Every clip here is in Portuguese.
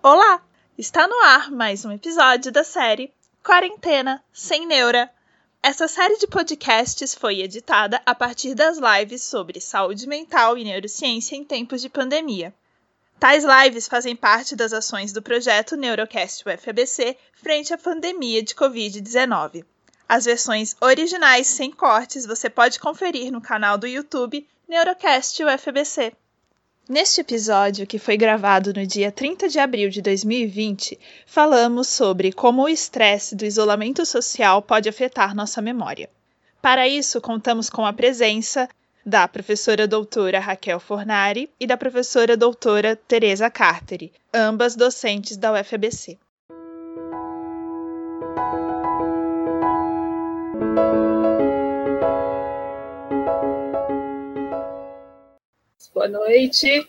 Olá! Está no ar mais um episódio da série Quarentena Sem Neura. Essa série de podcasts foi editada a partir das lives sobre saúde mental e neurociência em tempos de pandemia. Tais lives fazem parte das ações do projeto Neurocast UFABC frente à pandemia de Covid-19. As versões originais sem cortes você pode conferir no canal do YouTube Neurocast UFBC. Neste episódio, que foi gravado no dia 30 de abril de 2020, falamos sobre como o estresse do isolamento social pode afetar nossa memória. Para isso, contamos com a presença da professora doutora Raquel Fornari e da professora doutora Teresa Carteri, ambas docentes da UFBC. Boa noite.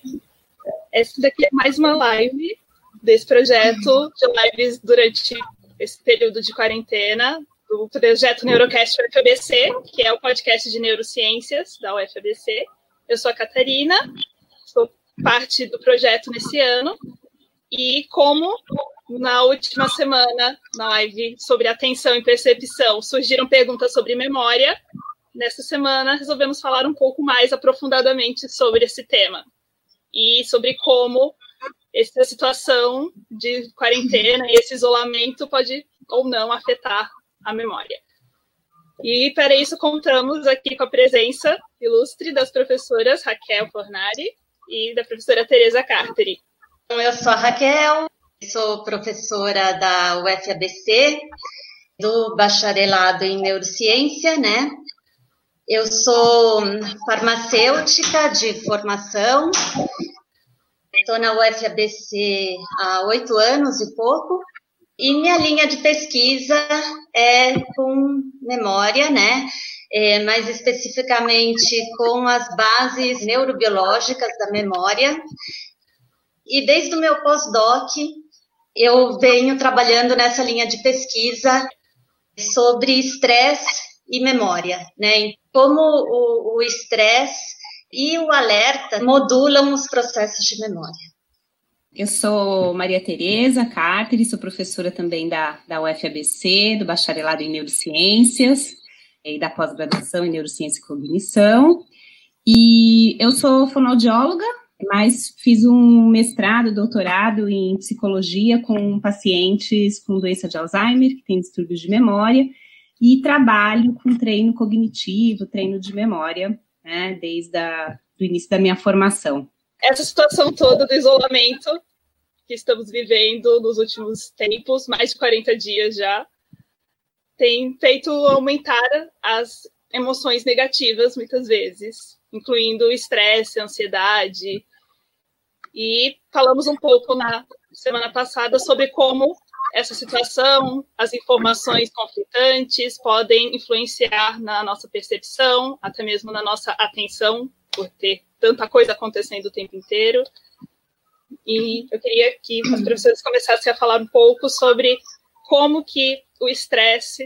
Essa daqui é mais uma live desse projeto de lives durante esse período de quarentena do projeto Neurocast UFABC, que é o podcast de neurociências da UFABC. Eu sou a Catarina, sou parte do projeto nesse ano e como na última semana, na live sobre atenção e percepção, surgiram perguntas sobre memória, nessa semana resolvemos falar um pouco mais aprofundadamente sobre esse tema e sobre como essa situação de quarentena e esse isolamento pode ou não afetar a memória. E para isso contamos aqui com a presença ilustre das professoras Raquel Fornari e da professora Teresa Carteri. Então, eu sou a Raquel, sou professora da UFABC, do bacharelado em neurociência, né? Eu sou farmacêutica de formação, estou na UFABC há oito anos e pouco, e minha linha de pesquisa é com memória, né? É, mais especificamente com as bases neurobiológicas da memória. E desde o meu pós-doc, eu venho trabalhando nessa linha de pesquisa sobre estresse e memória, né? Como o estresse e o alerta modulam os processos de memória. Eu sou Maria Tereza Carter, sou professora também da, da UFABC, do bacharelado em neurociências e da pós-graduação em neurociência e cognição. E eu sou fonoaudióloga, mas fiz um mestrado, doutorado em psicologia com pacientes com doença de Alzheimer, que têm distúrbios de memória, e trabalho com treino cognitivo, treino de memória, né, desde o início da minha formação. Essa situação toda do isolamento que estamos vivendo nos últimos tempos, mais de 40 dias já, tem feito aumentar as emoções negativas muitas vezes, incluindo estresse, ansiedade. E falamos um pouco na semana passada sobre como essa situação, as informações conflitantes podem influenciar na nossa percepção, até mesmo na nossa atenção, por ter tanta coisa acontecendo o tempo inteiro. E eu queria que os professores começassem a falar um pouco sobre como que o estresse,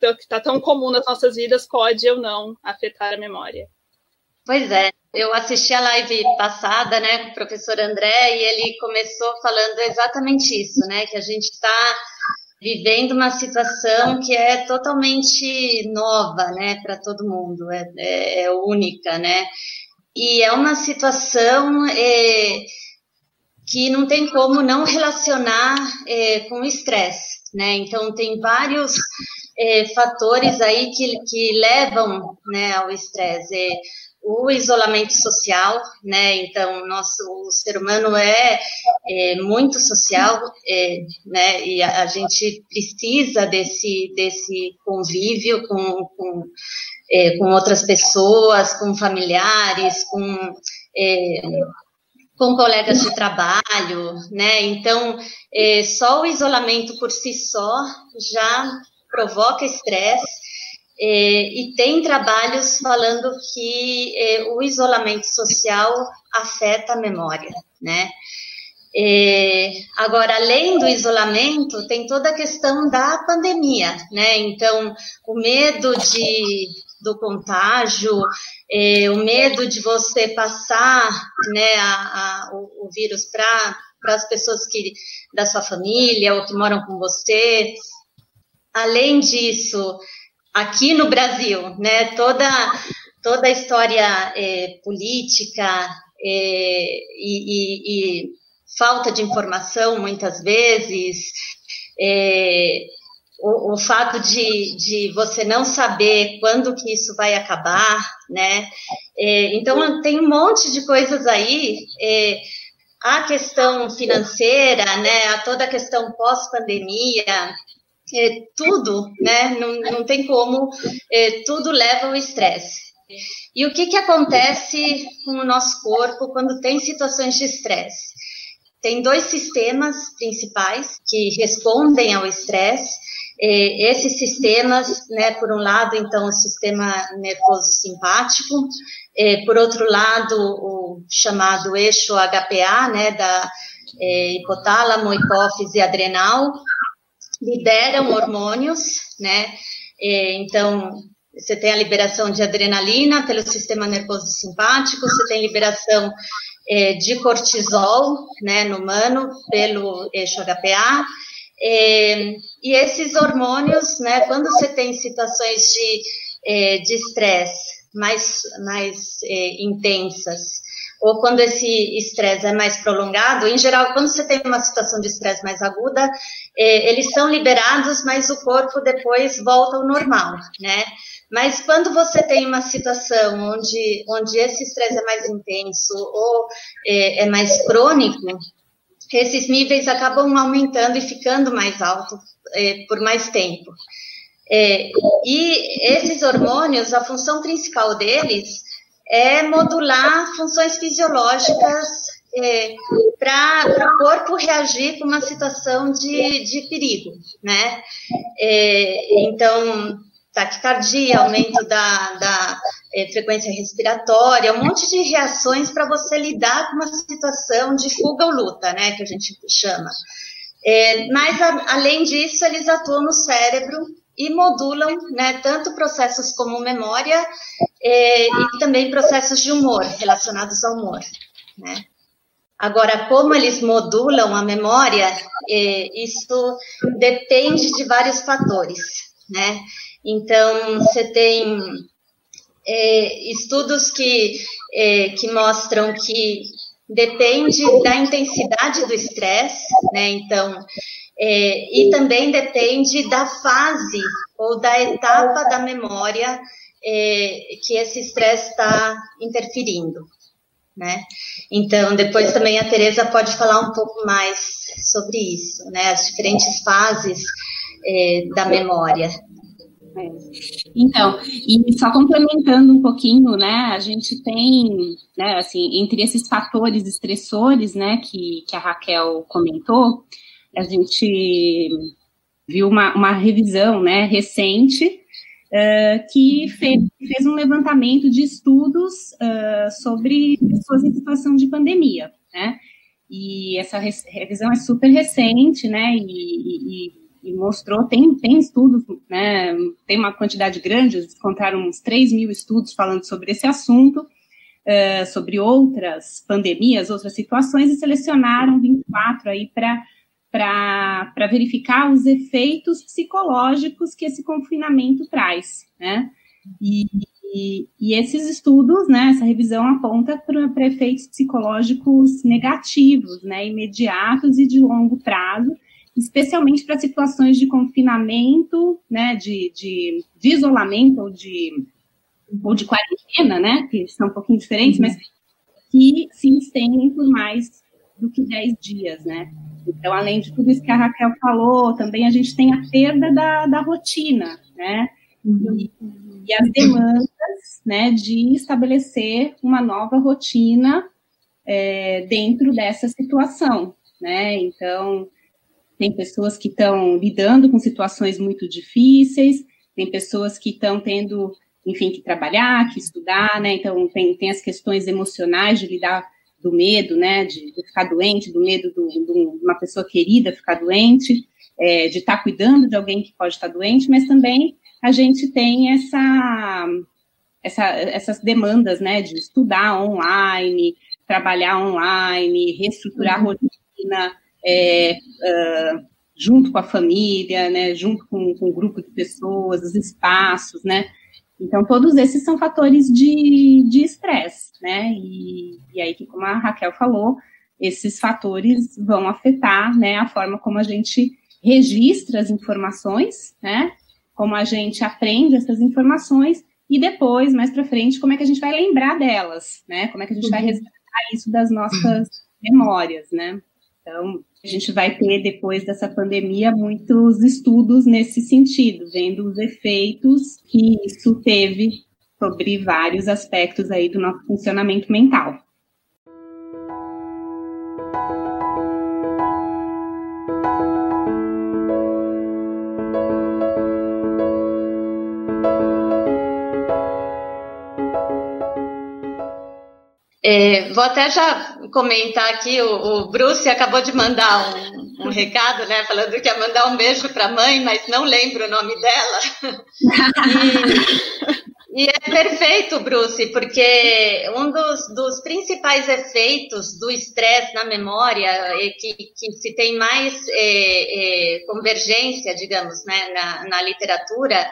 que está tão comum nas nossas vidas, pode ou não afetar a memória. Pois é, eu assisti a live passada, né, com o professor André, e ele começou falando exatamente isso, né, que a gente está vivendo uma situação que é totalmente nova, né, para todo mundo, é, é, é, única, né, e é uma situação é, que não tem como não relacionar é, com o estresse, né, então tem vários é, fatores aí que, que levam, né, ao estresse, é, o isolamento social, né? Então, nosso o ser humano é, é muito social, é, né? E a, a, gente precisa desse desse convívio com, com, é, com outras pessoas, com familiares, com é, com colegas de trabalho, né? Então, é, só o isolamento por si só já provoca estresse é, e tem trabalhos falando que é, o isolamento social afeta a memória, né? É, agora, além do isolamento, tem toda a questão da pandemia, né? Então, o medo de, do contágio, é, o medo de você passar né, a, a, o, o, vírus para as pessoas que da sua família ou que moram com você. Além disso, aqui no Brasil, né, toda toda a história é, política é, e, e, e, falta de informação muitas vezes, é, o, o, fato de, de você não saber quando que isso vai acabar, né? É, então tem um monte de coisas aí. É, a questão financeira, né? A toda a questão pós-pandemia, é, tudo, né? Não, não tem como, é, tudo leva ao estresse. E o que, que acontece com o nosso corpo quando tem situações de estresse? Tem dois sistemas principais que respondem ao estresse. Esses sistemas, né, por um lado, então, o sistema nervoso simpático, por outro lado, o chamado eixo HPA, né, da hipotálamo, hipófise adrenal, liberam hormônios, né, então, você tem a liberação de adrenalina pelo sistema nervoso simpático, você tem liberação é, de cortisol, né, no humano, pelo eixo HPA. É, e esses hormônios, né, quando você tem situações de é, estresse mais, mais é, intensas, ou quando esse estresse é mais prolongado, em geral, quando você tem uma situação de estresse mais aguda, é, eles são liberados, mas o corpo depois volta ao normal, né? Mas quando você tem uma situação onde, onde esse estresse é mais intenso ou é, é mais crônico, esses níveis acabam aumentando e ficando mais altos é, por mais tempo. É, e esses hormônios, a função principal deles é modular funções fisiológicas é, para o corpo reagir com uma situação de, de perigo, né? É, então, taquicardia, aumento da, da é, frequência respiratória, um monte de reações para você lidar com uma situação de fuga ou luta, né, que a gente chama. É, mas, a, além disso, eles atuam no cérebro e modulam, né, tanto processos como memória é, e também processos de humor, relacionados ao humor, né. Agora, como eles modulam a memória, isso depende de vários fatores, né? Então, você tem é, estudos que, é, que mostram que depende da intensidade do estresse, né? Então, é, e também depende da fase ou da etapa da memória é, que esse estresse está interferindo, né? Então, depois também a Teresa pode falar um pouco mais sobre isso, né? As diferentes fases é, da memória. É. Então, e só complementando um pouquinho, né, a gente tem, né, assim, entre esses fatores estressores, né, que, que a Raquel comentou, a gente viu uma, uma revisão, né, recente, uh, que fez, fez um levantamento de estudos uh, sobre pessoas em situação de pandemia, né, e essa revisão é super recente, né, e, e e mostrou, tem, tem estudos, né, tem uma quantidade grande, eles contaram uns 3 mil estudos falando sobre esse assunto, uh, sobre outras pandemias, outras situações, e selecionaram 24 aí para verificar os efeitos psicológicos que esse confinamento traz, né, e, e, e esses estudos, né, essa revisão aponta para efeitos psicológicos negativos, né, imediatos e de longo prazo, especialmente para situações de confinamento, né, de, de, de, isolamento ou de, ou de quarentena, né, que são um pouquinho diferentes, uhum. mas que se estendem por mais do que 10 dias, né. Então, além de tudo isso que a Raquel falou, também a gente tem a perda da, da rotina, né, uhum. e, e as demandas, né, de estabelecer uma nova rotina é, dentro dessa situação, né, então tem pessoas que estão lidando com situações muito difíceis, tem pessoas que estão tendo, enfim, que trabalhar, que estudar, né? Então, tem, tem as questões emocionais de lidar do medo, né? De, de ficar doente, do medo de uma pessoa querida ficar doente, é, de estar tá cuidando de alguém que pode estar doente, mas também a gente tem essa, essa, essas demandas, né? De estudar online, trabalhar online, reestruturar uhum. rotina rotina, é, uh, junto com a família, né, junto com, com um grupo de pessoas, os espaços, né, então, todos esses são fatores de estresse, né? E, e, aí, que como a Raquel falou, esses fatores vão afetar, né, a forma como a gente registra as informações, né? Como a gente aprende essas informações e depois, mais para frente, como é que a gente vai lembrar delas, né? Como é que a gente uhum. vai resgatar isso das nossas memórias, né? Então, a gente vai ter, depois dessa pandemia, muitos estudos nesse sentido, vendo os efeitos que isso teve sobre vários aspectos aí do nosso funcionamento mental. É, vou até já comentar aqui, o, o Bruce acabou de mandar um, um, recado, né, falando que ia mandar um beijo para a mãe, mas não lembro o nome dela. E, e, é perfeito, Bruce, porque um dos, dos principais efeitos do estresse na memória, é que, que se tem mais é, é, convergência, digamos, né, na, na literatura,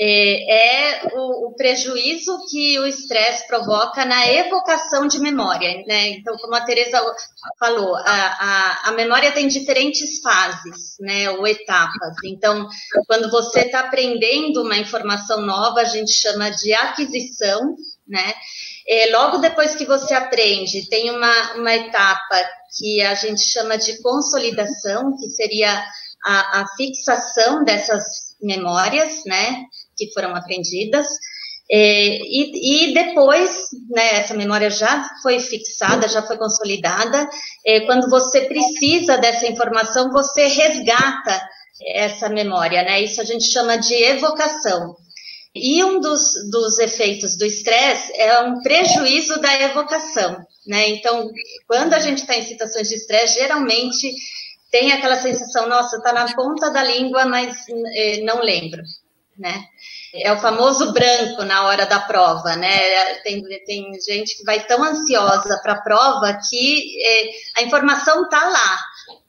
é, é o, o, prejuízo que o estresse provoca na evocação de memória. Né? Então, como a Teresa falou, a, a, a, memória tem diferentes fases, né, ou etapas. Então, quando você está aprendendo uma informação nova, a gente chama de aquisição, né? É, logo depois que você aprende, tem uma, uma etapa que a gente chama de consolidação, que seria a, a fixação dessas memórias, né? Que foram aprendidas. É, e, e, depois, né, essa memória já foi fixada, já foi consolidada. É, quando você precisa dessa informação, você resgata essa memória, né? Isso a gente chama de evocação. E um dos, dos efeitos do estresse é um prejuízo da evocação, né? Então, quando a gente está em situações de estresse, geralmente tem aquela sensação, nossa, está na ponta da língua, mas é, não lembro, né? É o famoso branco na hora da prova, né? Tem, tem gente que vai tão ansiosa para a prova que é, a informação está lá,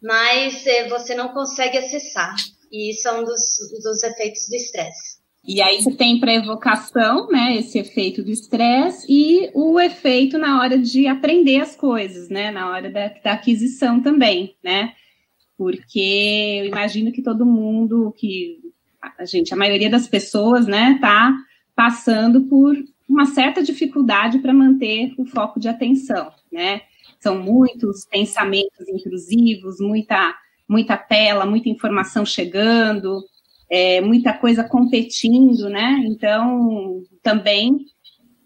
mas é, você não consegue acessar. E isso é um dos, dos efeitos do estresse. E aí você tem para evocação, né, esse efeito do estresse e o efeito na hora de aprender as coisas, né, na hora da, da aquisição também, né, porque eu imagino que todo mundo que a gente, a maioria das pessoas, né, tá passando por uma certa dificuldade para manter o foco de atenção, né? São muitos pensamentos intrusivos, muita, muita tela, muita informação chegando, é, muita coisa competindo, né? Então, também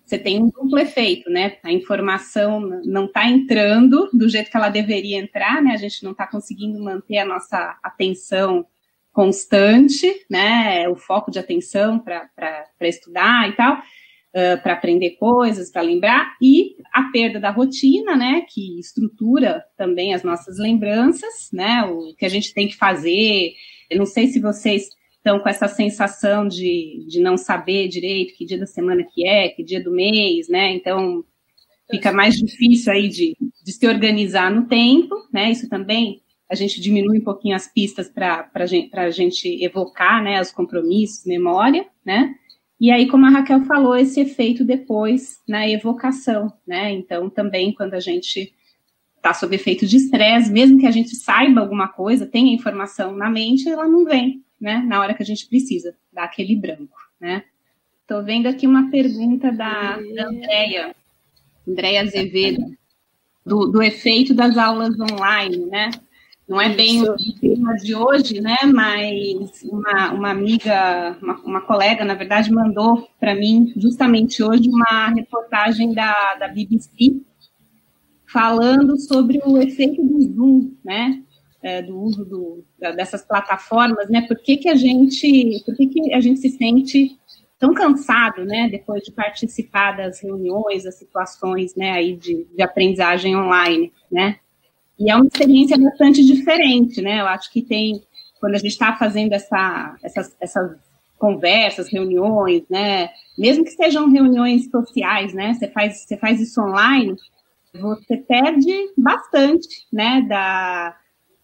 você tem um duplo efeito, né? A informação não está entrando do jeito que ela deveria entrar, né? A gente não está conseguindo manter a nossa atenção constante, né, o foco de atenção para estudar e tal, uh, para aprender coisas, para lembrar, e a perda da rotina, né, que estrutura também as nossas lembranças, né, o que a gente tem que fazer. Eu não sei se vocês estão com essa sensação de, de não saber direito que dia da semana que é, que dia do mês, né, então fica mais difícil aí de, de se organizar no tempo, né, isso também a gente diminui um pouquinho as pistas para a gente, gente evocar né, os compromissos, memória, né? E aí, como a Raquel falou, esse efeito depois na evocação, né? Então, também quando a gente está sob efeito de estresse, mesmo que a gente saiba alguma coisa, tenha informação na mente, ela não vem, né? Na hora que a gente precisa, dá aquele branco, né? Estou vendo aqui uma pergunta da, da Andrea, Andrea Azevedo, do, do efeito das aulas online, né? Não é bem o tema de hoje, né? Mas uma, uma amiga, uma, uma colega, na verdade, mandou para mim justamente hoje uma reportagem da, da BBC falando sobre o efeito do Zoom, né? É, do uso do, dessas plataformas, né? Por que, que a gente, por que, que a gente se sente tão cansado, né? Depois de participar das reuniões, das situações, né? Aí de, de aprendizagem online, né? E é uma experiência bastante diferente, né? Eu acho que tem, quando a gente está fazendo essa, essas, essas conversas, reuniões, né? Mesmo que sejam reuniões sociais, né? Você faz, você faz isso online, você perde bastante, né, da,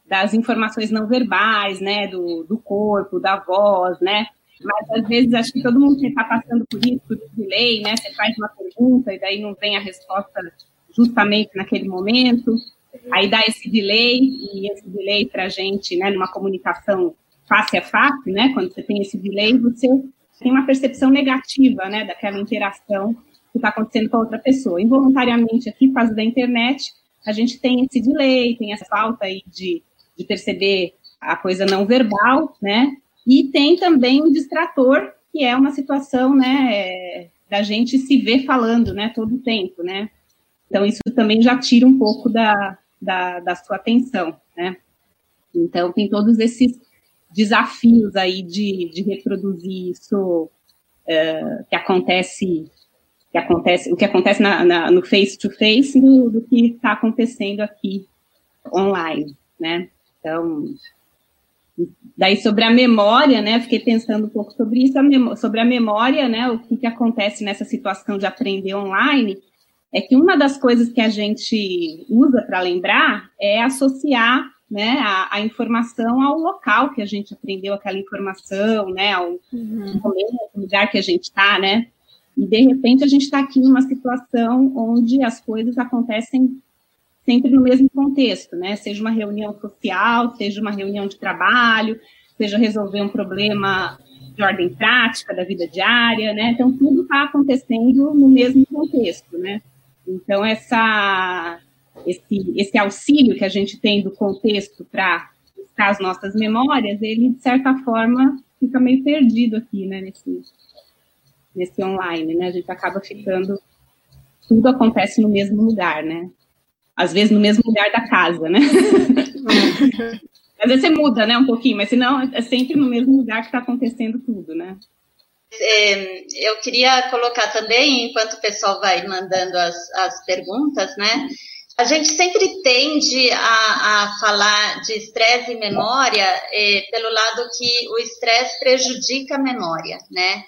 das informações não verbais, né, do, do corpo, da voz, né, mas às vezes acho que todo mundo está passando por isso, por delay, né, você faz uma pergunta e daí não vem a resposta justamente naquele momento, aí dá esse delay, e esse delay para a gente, né, numa comunicação face a face, né, quando você tem esse delay, você tem uma percepção negativa, né, daquela interação que está acontecendo com a outra pessoa. Involuntariamente, aqui, por causa da internet, a gente tem esse delay, tem essa falta aí de, de perceber a coisa não verbal, né, e tem também o distrator, que é uma situação, né, é, da gente se ver falando, né, todo o tempo, né, então, isso também já tira um pouco da, da, da sua atenção, né? Então, tem todos esses desafios aí de, de reproduzir isso uh, que acontece que acontece o que acontece na, na, no face to face do, do que está acontecendo aqui online, né? Então, daí sobre a memória, né? Fiquei pensando um pouco sobre isso, a sobre a memória, né? O que, que acontece nessa situação de aprender online é que uma das coisas que a gente usa para lembrar é associar né, a, a, informação ao local que a gente aprendeu aquela informação, né, ao uhum. lugar que a gente está, né, e de repente a gente está aqui numa situação onde as coisas acontecem sempre no mesmo contexto, né, seja uma reunião social, seja uma reunião de trabalho, seja resolver um problema de ordem prática da vida diária, né, então tudo está acontecendo no mesmo contexto, né, então, essa, esse, esse auxílio que a gente tem do contexto para buscar as nossas memórias, ele, de certa forma, fica meio perdido aqui, né, nesse, nesse online, né? A gente acaba ficando. Tudo acontece no mesmo lugar, né? Às vezes no mesmo lugar da casa, né? Às vezes você muda, né, um pouquinho, mas senão é sempre no mesmo lugar que está acontecendo tudo, né? É, eu queria colocar também, enquanto o pessoal vai mandando as, as perguntas, né? A gente sempre tende a, a falar de estresse e memória é, pelo lado que o estresse prejudica a memória, né?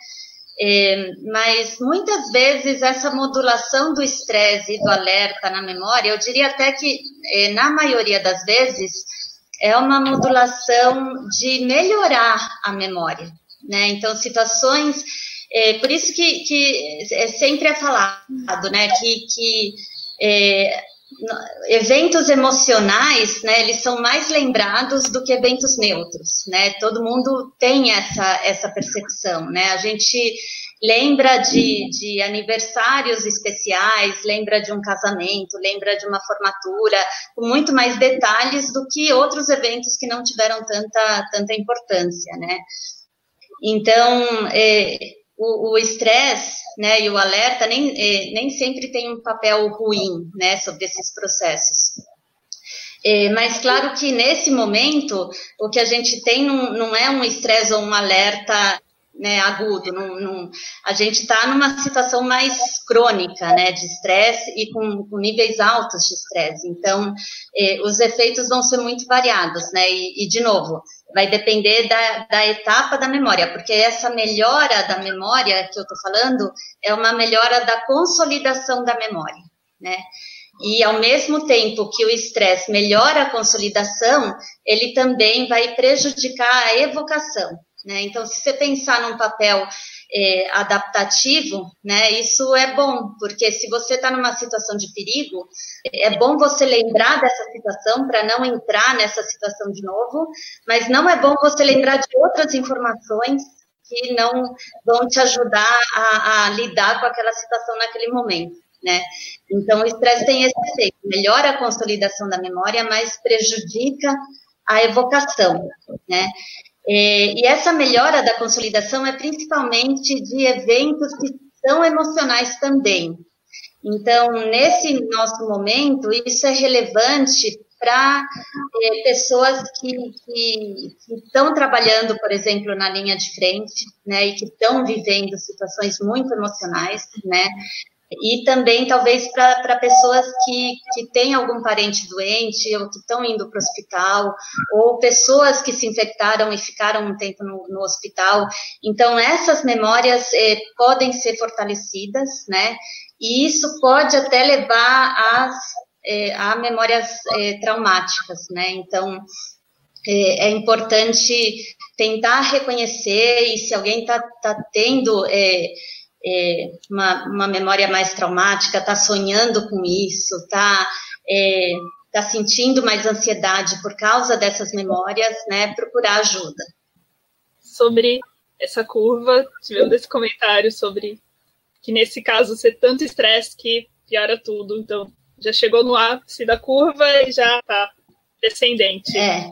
É, mas muitas vezes essa modulação do estresse e do alerta na memória, eu diria até que na maioria das vezes é uma modulação de melhorar a memória, né? Então, situações, é, por isso que, que é, sempre é falado, né, que, que é, eventos emocionais, né, eles são mais lembrados do que eventos neutros, né? Todo mundo tem essa, essa percepção, né? A gente lembra de, de aniversários especiais, lembra de um casamento, lembra de uma formatura, com muito mais detalhes do que outros eventos que não tiveram tanta, tanta importância, né? Então, é, o estresse né, e o alerta nem, é, nem sempre tem um papel ruim né, sobre esses processos. É, mas claro que nesse momento o que a gente tem não, não é um estresse ou um alerta né, agudo, não, não, a gente está numa situação mais crônica né, de estresse e com, com, níveis altos de estresse. Então, eh, os efeitos vão ser muito variados, né? E, e de novo, vai depender da, da, etapa da memória, porque essa melhora da memória que eu estou falando é uma melhora da consolidação da memória, né? E ao mesmo tempo que o estresse melhora a consolidação, ele também vai prejudicar a evocação, né? Então, se você pensar num papel é, adaptativo, né, isso é bom, porque se você está numa situação de perigo, é bom você lembrar dessa situação para não entrar nessa situação de novo, mas não é bom você lembrar de outras informações que não vão te ajudar a, a lidar com aquela situação naquele momento. Né? Então, o estresse tem esse efeito, melhora a consolidação da memória, mas prejudica a evocação, né? É, e essa melhora da consolidação é principalmente de eventos que são emocionais também. Então, nesse nosso momento, isso é relevante para é, pessoas que, que, que, estão trabalhando, por exemplo, na linha de frente, né, e que estão vivendo situações muito emocionais, né, e também talvez para pessoas que, que têm algum parente doente ou que estão indo para o hospital, ou pessoas que se infectaram e ficaram um tempo no, no hospital. Então, essas memórias eh, podem ser fortalecidas, né? e isso pode até levar às, é, a memórias é, traumáticas, né? Então, é, é, importante tentar reconhecer e se alguém está tá tendo é, uma, uma, memória mais traumática, está sonhando com isso, está é, tá sentindo mais ansiedade por causa dessas memórias, né? Procurar ajuda. Sobre essa curva, tivemos esse comentário sobre que nesse caso ser tanto estresse que piora tudo. Então, já chegou no ápice da curva e já está descendente. É,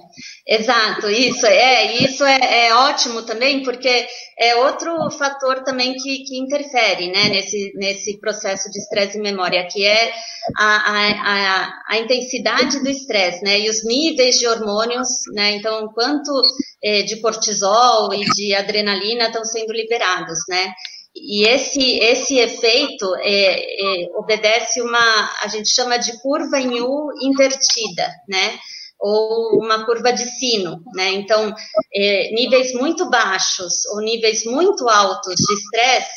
exato, isso é, isso é, é, ótimo também, porque é outro fator também que, que interfere, né, nesse, nesse processo de estresse e memória, que é a, a, a, a intensidade do estresse, né, e os níveis de hormônios, né, então quanto é, de cortisol e de adrenalina estão sendo liberados, né, e esse, esse efeito é, é, obedece uma, a gente chama de curva em U invertida, né? Ou uma curva de sino, né? Então, é, níveis muito baixos ou níveis muito altos de estresse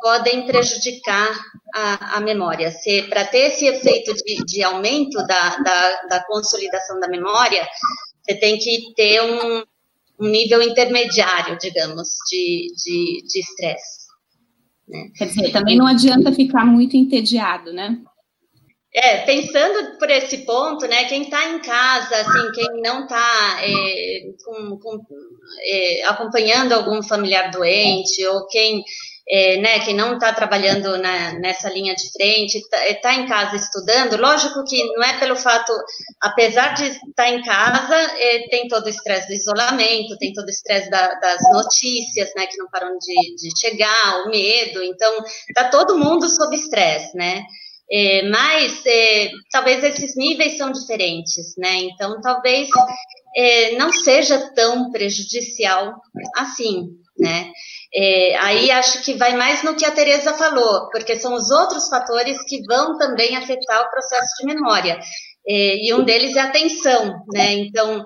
podem prejudicar a, a memória. Para ter esse efeito de, de aumento da, da, da, consolidação da memória, você tem que ter um, um nível intermediário, digamos, de estresse. De, de. Né? Quer dizer, também não adianta ficar muito entediado, né? É, pensando por esse ponto, né, quem está em casa, assim, quem não está é, é, acompanhando algum familiar doente, ou quem é, né, que não está trabalhando na, nessa linha de frente, está é, tá em casa estudando, lógico que não é pelo fato, apesar de estar tá em casa, é, tem todo o estresse do isolamento, tem todo o estresse da, das notícias, né, que não param de, de chegar, o medo, então está todo mundo sob estresse, né, é, mas é, talvez esses níveis são diferentes, né, então talvez é, não seja tão prejudicial assim, né, é, aí acho que vai mais no que a Tereza falou, porque são os outros fatores que vão também afetar o processo de memória. É, e um deles é a atenção, né? Então,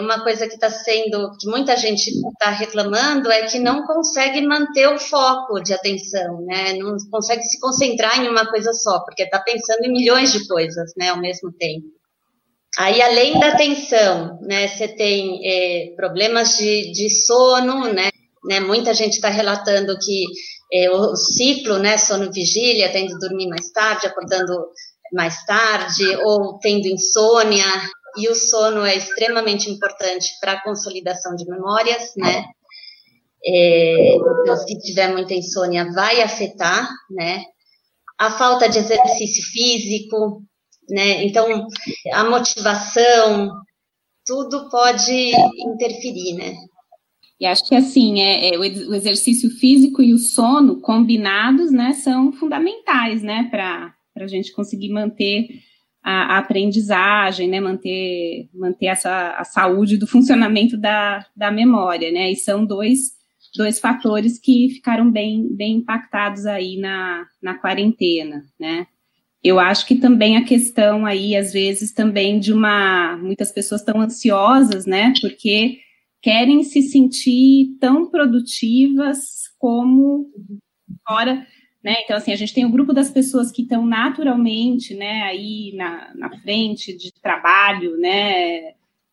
uma coisa que está sendo, que muita gente está reclamando, é que não consegue manter o foco de atenção, né? Não consegue se concentrar em uma coisa só, porque está pensando em milhões de coisas, né, ao mesmo tempo. Aí, além da atenção, né, você tem é, problemas de, de sono, né? Né? Muita gente está relatando que é, o ciclo, né, sono-vigília, tendo dormir mais tarde, acordando mais tarde, ou tendo insônia, e o sono é extremamente importante para a consolidação de memórias, né? É, então, se tiver muita insônia, vai afetar, né? A falta de exercício físico, né? Então, a motivação, tudo pode interferir, né? E acho que assim, é, é, o exercício físico e o sono combinados, né, são fundamentais, né, para a gente conseguir manter a, a, aprendizagem, né, manter, manter essa, a saúde do funcionamento da, da memória, né, e são dois, dois fatores que ficaram bem, bem impactados aí na, na quarentena, né. Eu acho que também a questão aí, às vezes, também de uma, muitas pessoas estão ansiosas, né, porque querem se sentir tão produtivas como fora, né? Então, assim, a gente tem o um grupo das pessoas que estão naturalmente, né, aí na, na frente de trabalho, né,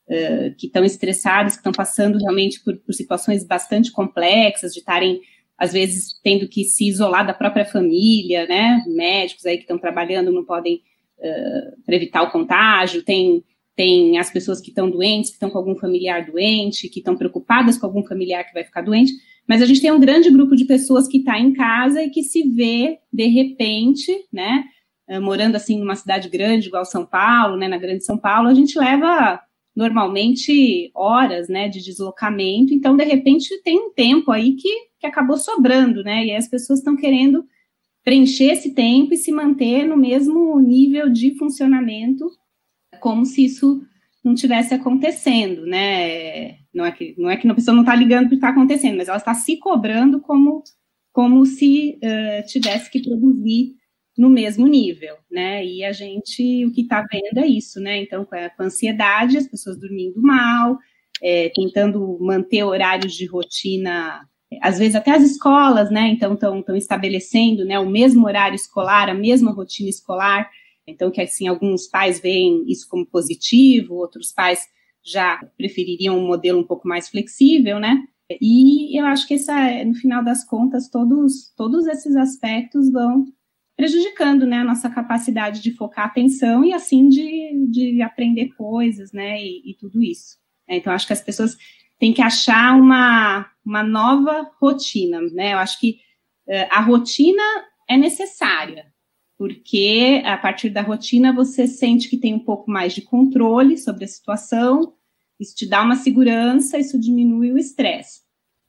uh, que estão estressados, que estão passando realmente por, por situações bastante complexas, de estarem, às vezes, tendo que se isolar da própria família, né, médicos aí que estão trabalhando não podem, uh, para evitar o contágio, tem tem as pessoas que estão doentes, que estão com algum familiar doente, que estão preocupadas com algum familiar que vai ficar doente, mas a gente tem um grande grupo de pessoas que está em casa e que se vê, de repente, né, eh, morando assim numa cidade grande, igual São Paulo, né, na grande São Paulo, a gente leva normalmente horas, né, de deslocamento, então, de repente, tem um tempo aí que, que acabou sobrando, né, e as pessoas estão querendo preencher esse tempo e se manter no mesmo nível de funcionamento como se isso não tivesse acontecendo, né? Não é que, não é que a pessoa não está ligando para o que está acontecendo, mas ela está se cobrando como, como se uh, tivesse que produzir no mesmo nível, né? E a gente, o que está vendo é isso, né? Então, com a, com a ansiedade, as pessoas dormindo mal, é, tentando manter horários de rotina às vezes até as escolas, né, então estão estabelecendo, né, o mesmo horário escolar, a mesma rotina escolar, então que assim alguns pais veem isso como positivo, outros pais já prefeririam um modelo um pouco mais flexível, né, e eu acho que essa, no final das contas, todos, todos esses aspectos vão prejudicando né, a nossa capacidade de focar atenção e assim de, de aprender coisas, né, e, e tudo isso. Então, acho que as pessoas têm que achar uma, uma nova rotina, né, eu acho que uh, a rotina é necessária, porque a partir da rotina você sente que tem um pouco mais de controle sobre a situação, isso te dá uma segurança, isso diminui o estresse.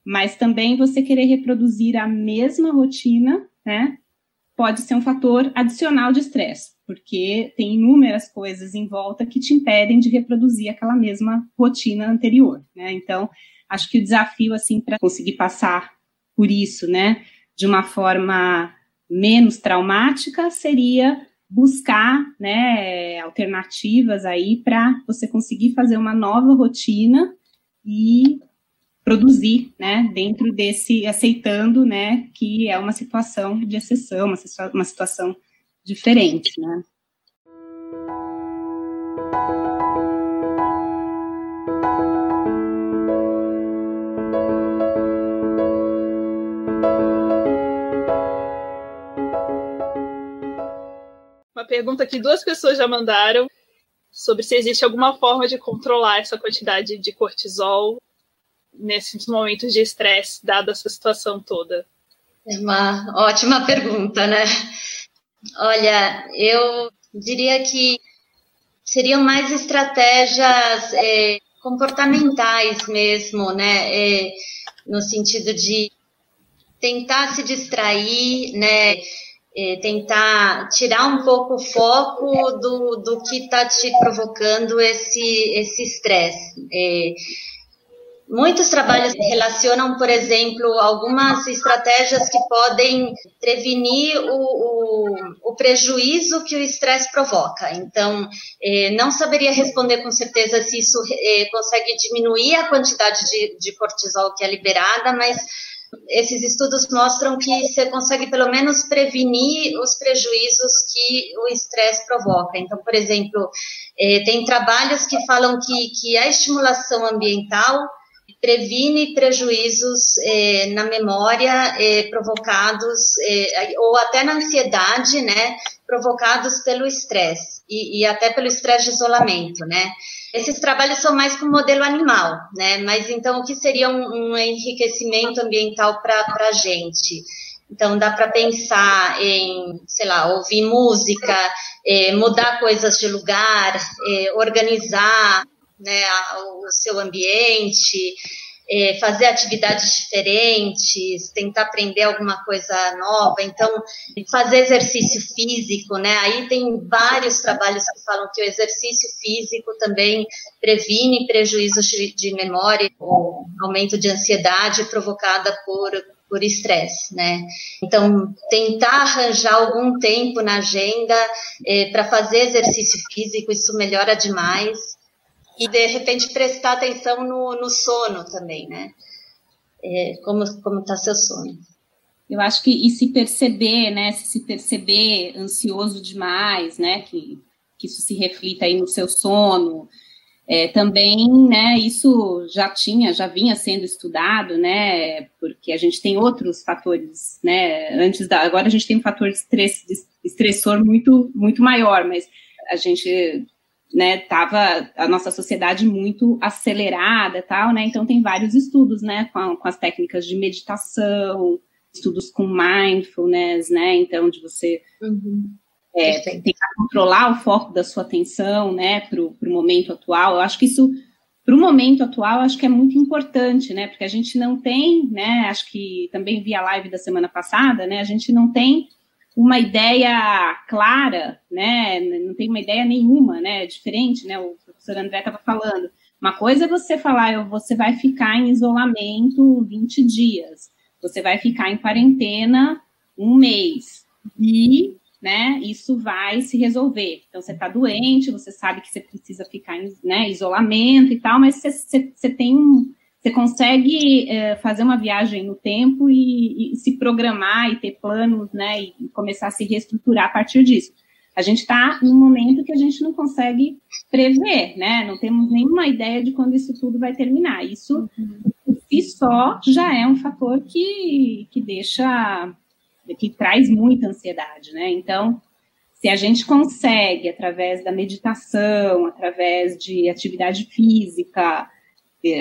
Mas também você querer reproduzir a mesma rotina, né, pode ser um fator adicional de estresse, porque tem inúmeras coisas em volta que te impedem de reproduzir aquela mesma rotina anterior, né? Então, acho que o desafio, assim, para conseguir passar por isso, né, de uma forma menos traumática, seria buscar, né, alternativas aí para você conseguir fazer uma nova rotina e produzir, né, dentro desse, aceitando, né, que é uma situação de exceção, uma, situação diferente, né. Pergunta que duas pessoas já mandaram sobre se existe alguma forma de controlar essa quantidade de cortisol nesses momentos de estresse, dada essa situação toda? É uma ótima pergunta, né? Olha, eu diria que seriam mais estratégias é, comportamentais mesmo, né? É, no sentido de tentar se distrair, né? É, tentar tirar um pouco o foco do, do que está te provocando esse estresse. É, Muitos trabalhos relacionam, por exemplo, algumas estratégias que podem prevenir o, o, o prejuízo que o estresse provoca. Então, eh, não saberia responder com certeza se isso eh, consegue diminuir a quantidade de, de cortisol que é liberada, mas esses estudos mostram que você consegue pelo menos prevenir os prejuízos que o estresse provoca. Então, por exemplo, eh, tem trabalhos que falam que, que a estimulação ambiental previne prejuízos eh, na memória eh, provocados, ou até na ansiedade, né, provocados pelo estresse, e, até pelo estresse de isolamento, né. Esses trabalhos são mais com modelo animal, né, mas então o que seria um, um enriquecimento ambiental para a gente? Então, dá para pensar em, sei lá, ouvir música, eh, mudar coisas de lugar, eh, organizar né, o seu ambiente, é, fazer atividades diferentes, tentar aprender alguma coisa nova. Então, fazer exercício físico, né? Aí tem vários trabalhos que falam que o exercício físico também previne prejuízos de, memória, ou aumento de ansiedade provocada por por estresse, né? Então, tentar arranjar algum tempo na agenda é, para fazer exercício físico, isso melhora demais e de repente prestar atenção no, no sono também, né? É, como como está seu sono? Eu acho que e se perceber, né? Se se perceber ansioso demais, né? Que que isso se reflita aí no seu sono. É, também, né, isso já tinha, já vinha sendo estudado, né, porque a gente tem outros fatores, né, antes da, agora a gente tem um fator estresse, estressor muito, muito maior, mas a gente né, tava a nossa sociedade muito acelerada tal, né, então tem vários estudos, né, com, com as técnicas de meditação, estudos com mindfulness, né, então de você uhum. é, tentar controlar o foco da sua atenção, né, para o momento atual, eu acho que isso, para o momento atual, acho que é muito importante, né, porque a gente não tem, né, acho que também vi a live da semana passada, né, a gente não tem uma ideia clara, né? Não tem uma ideia nenhuma, né? Diferente, né? O professor André estava falando. Uma coisa é você falar, você vai ficar em isolamento 20 dias, você vai ficar em quarentena um mês. E, né, isso vai se resolver. Então, você está doente, você sabe que você precisa ficar em né, isolamento e tal, mas você, você, você tem um. Você consegue é, fazer uma viagem no tempo e, e, se programar e ter planos, né, e começar a se reestruturar a partir disso. A gente está num momento que a gente não consegue prever, né, não temos nenhuma ideia de quando isso tudo vai terminar. Isso, por si só, já é um fator que, que deixa, que traz muita ansiedade, né, então, se a gente consegue, através da meditação, através de atividade física,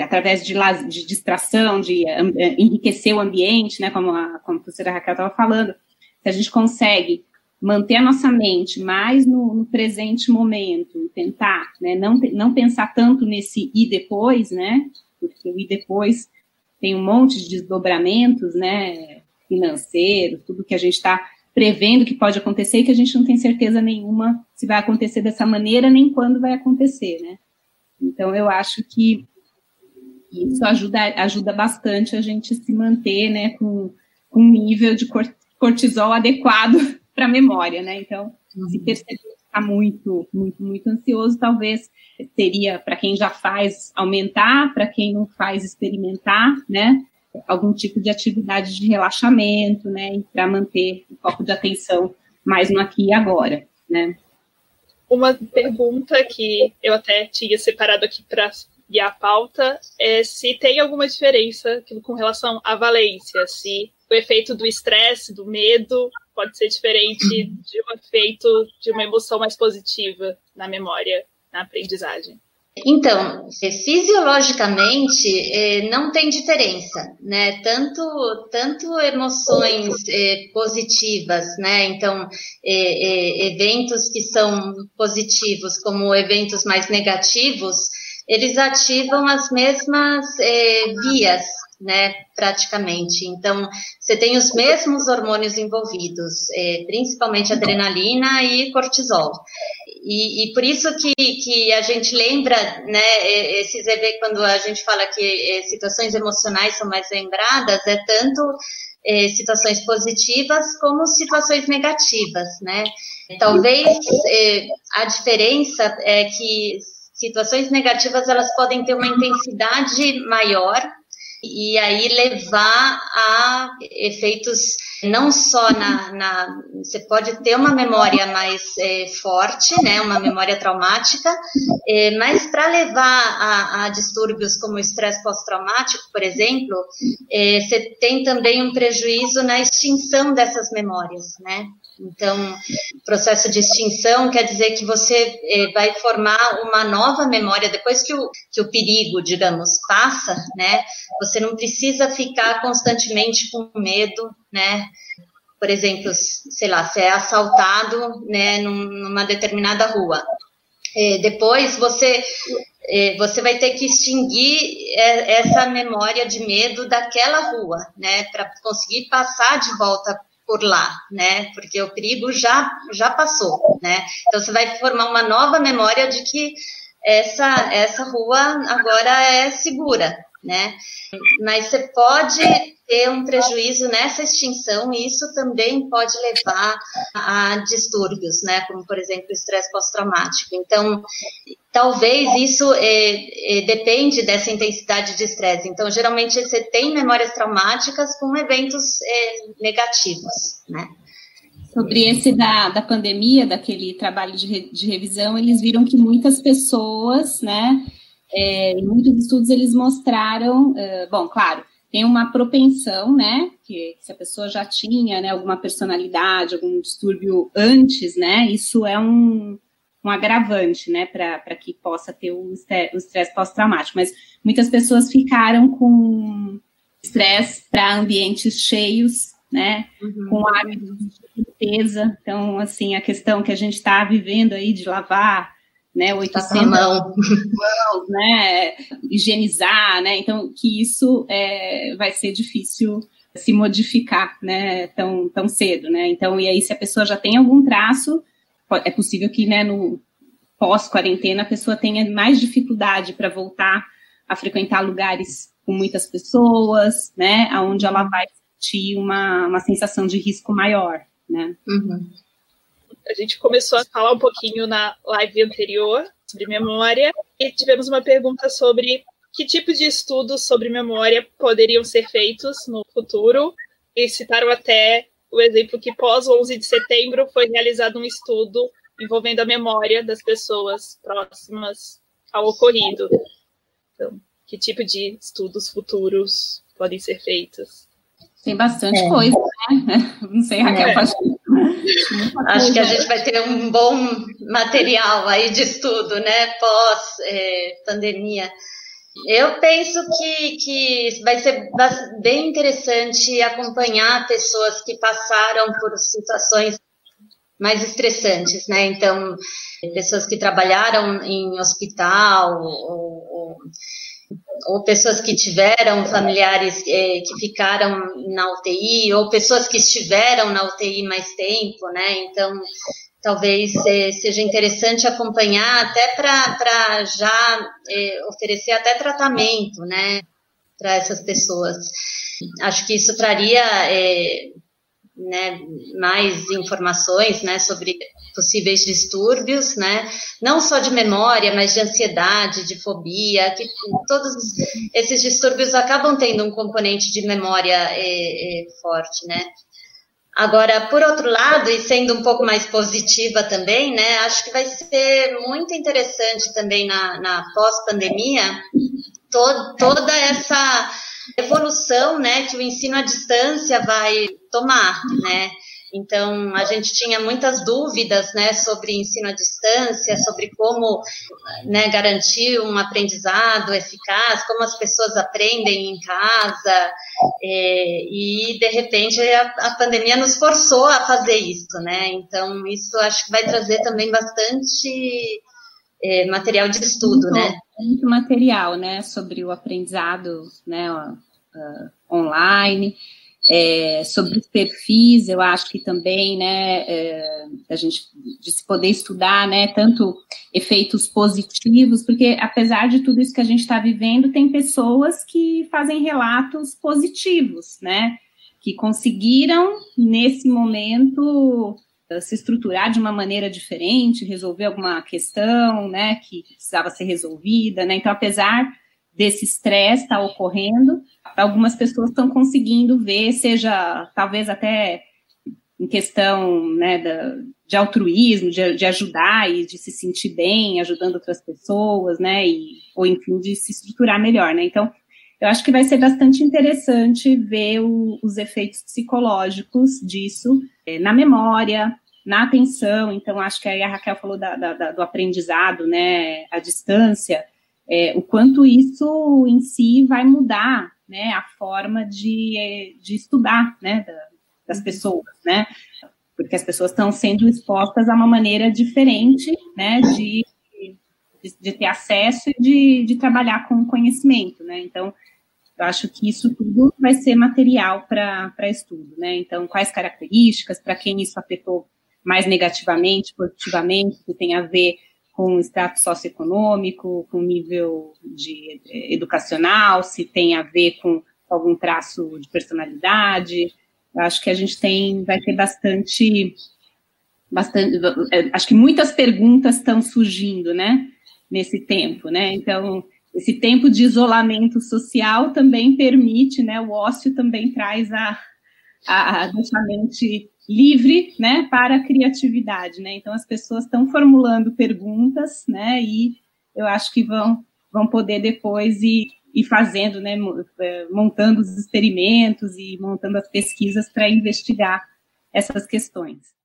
através de, de distração, de eh, enriquecer o ambiente, né, como a, como a professora Raquel estava falando, se a gente consegue manter a nossa mente mais no, no presente momento, tentar, né, não, não pensar tanto nesse e depois, né, porque o e depois tem um monte de desdobramentos, né, financeiros, tudo que a gente está prevendo que pode acontecer e que a gente não tem certeza nenhuma se vai acontecer dessa maneira nem quando vai acontecer, né. Então, eu acho que isso ajuda, ajuda bastante a gente se manter, né, com, com um nível de cortisol adequado para a memória, né? Então, uhum. se perceber que está muito, muito, muito ansioso, talvez seria para quem já faz aumentar, para quem não faz experimentar, né? Algum tipo de atividade de relaxamento, né? Para manter o foco de atenção mais no aqui e agora, né? Uma pergunta que eu até tinha separado aqui para e a pauta é se tem alguma diferença com relação à valência, se o efeito do estresse, do medo, pode ser diferente de um efeito de uma emoção mais positiva na memória, na aprendizagem. Então, fisiologicamente é, não tem diferença, né? Tanto, tanto emoções é, positivas, né? Então, é, eventos que são positivos como eventos mais negativos, eles ativam as mesmas é, vias, né, praticamente. Então, você tem os mesmos hormônios envolvidos, é, principalmente adrenalina e cortisol. E, e, por isso que, que a gente lembra, né, esses eventos, quando a gente fala que é, situações emocionais são mais lembradas, é tanto é, situações positivas como situações negativas, né? Talvez é, a diferença é que situações negativas elas podem ter uma intensidade maior e aí levar a efeitos não só na, na você pode ter uma memória mais é, forte, né, uma memória traumática, é, mas para levar a, a, distúrbios como o estresse pós-traumático, por exemplo, é, você tem também um prejuízo na extinção dessas memórias, né? Então, processo de extinção quer dizer que você eh, vai formar uma nova memória depois que o, que o perigo, digamos, passa, né? Você não precisa ficar constantemente com medo, né? Por exemplo, sei lá, você é assaltado, né, numa determinada rua. Eh, depois você eh, você vai ter que extinguir essa memória de medo daquela rua, né, para conseguir passar de volta por lá, né? Porque o perigo já, já passou, né? Então você vai formar uma nova memória de que essa, essa rua agora é segura, né? Mas você pode ter um prejuízo nessa extinção e isso também pode levar a distúrbios, né? Como, por exemplo, estresse pós-traumático. Então, talvez isso é, é, depende dessa intensidade de estresse. Então, geralmente você tem memórias traumáticas com eventos é, negativos, né? Sobre esse da, da pandemia, daquele trabalho de, re, de revisão, eles viram que muitas pessoas, né, é, em muitos estudos eles mostraram, uh, bom, claro, tem uma propensão, né, que se a pessoa já tinha, né, alguma personalidade, algum distúrbio antes, né, isso é um, um agravante, né, para que possa ter o estresse pós-traumático. Mas muitas pessoas ficaram com estresse para ambientes cheios, né, uhum. com hábitos de limpeza. Então, assim, a questão que a gente está vivendo aí de lavar né, 800 mãos, né, higienizar, né, então que isso é, vai ser difícil se modificar, né, tão, tão cedo, né, então, e aí se a pessoa já tem algum traço, é possível que, né, no pós-quarentena a pessoa tenha mais dificuldade para voltar a frequentar lugares com muitas pessoas, né, aonde ela vai sentir uma, uma sensação de risco maior, né. Uhum. A gente começou a falar um pouquinho na live anterior sobre memória e tivemos uma pergunta sobre que tipo de estudos sobre memória poderiam ser feitos no futuro e citaram até o exemplo que pós 11 de setembro foi realizado um estudo envolvendo a memória das pessoas próximas ao ocorrido. Então, que tipo de estudos futuros podem ser feitos? Tem bastante é. coisa, né? Não sei, Raquel, é. pode... Acho que a gente vai ter um bom material aí de estudo, né, pós-pandemia. É, eu penso que, que vai ser bem interessante acompanhar pessoas que passaram por situações mais estressantes, né? Então, pessoas que trabalharam em hospital ou, ou, ou pessoas que tiveram familiares eh, que ficaram na UTI ou pessoas que estiveram na UTI mais tempo, né? Então, talvez é, seja interessante acompanhar até para já é, oferecer até tratamento, né, para essas pessoas. Acho que isso traria né, mais informações, né, sobre possíveis distúrbios, né, não só de memória, mas de ansiedade, de fobia, que todos esses distúrbios acabam tendo um componente de memória forte, né. Agora, por outro lado, e sendo um pouco mais positiva também, né, acho que vai ser muito interessante também na, na pós-pandemia to, toda essa evolução, né, que o ensino à distância vai tomar, né. Então, a gente tinha muitas dúvidas né, sobre ensino à distância, sobre como né, garantir um aprendizado eficaz, como as pessoas aprendem em casa, é, e de repente a, a, pandemia nos forçou a fazer isso, né? Então, isso acho que vai trazer também bastante é, material de estudo, né? Muito material, né, sobre o aprendizado né, uh, online é, sobre os perfis, eu acho que também, né, é, a gente de se poder estudar, né, tanto efeitos positivos, porque apesar de tudo isso que a gente está vivendo, tem pessoas que fazem relatos positivos, né, que conseguiram nesse momento se estruturar de uma maneira diferente, resolver alguma questão, né, que precisava ser resolvida, né, então apesar desse estresse estar tá ocorrendo, algumas pessoas estão conseguindo ver, seja talvez até em questão né, da, de altruísmo, de, de, ajudar e de se sentir bem, ajudando outras pessoas, né, e, ou enfim, de se estruturar melhor, né, então, eu acho que vai ser bastante interessante ver o, os efeitos psicológicos disso é, na memória, na atenção, então, acho que aí a Raquel falou da, da, do aprendizado, né, à distância, é, o quanto isso em si vai mudar né, a forma de, de estudar, né, das pessoas, né, porque as pessoas estão sendo expostas a uma maneira diferente, né, de, de, de ter acesso e de, de trabalhar com conhecimento, né, então, eu acho que isso tudo vai ser material para estudo, né, então, quais características, para quem isso afetou mais negativamente, positivamente, que tem a ver com status socioeconômico, com nível de eh, educacional, se tem a ver com algum traço de personalidade. Eu acho que a gente tem, vai ter bastante, bastante, eh, acho que muitas perguntas estão surgindo, né, nesse tempo, né, então, esse tempo de isolamento social também permite, né, o ócio também traz a, a, a mente livre, né, para a criatividade, né? Então as pessoas estão formulando perguntas, né, e eu acho que vão vão poder depois ir, ir fazendo, né, é, montando os experimentos e montando as pesquisas para investigar essas questões.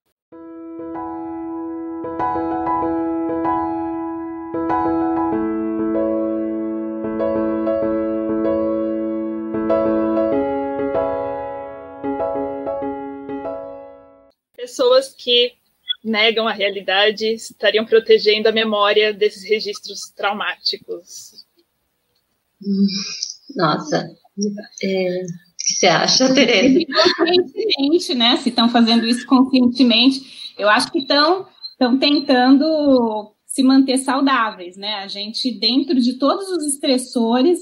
Pessoas que negam a realidade estariam protegendo a memória desses registros traumáticos. Nossa, é, o que você acha, Tereza? Conscientemente, né? Se estão fazendo isso conscientemente, eu acho que estão estão tentando se manter saudáveis, né? A gente, dentro de todos os estressores,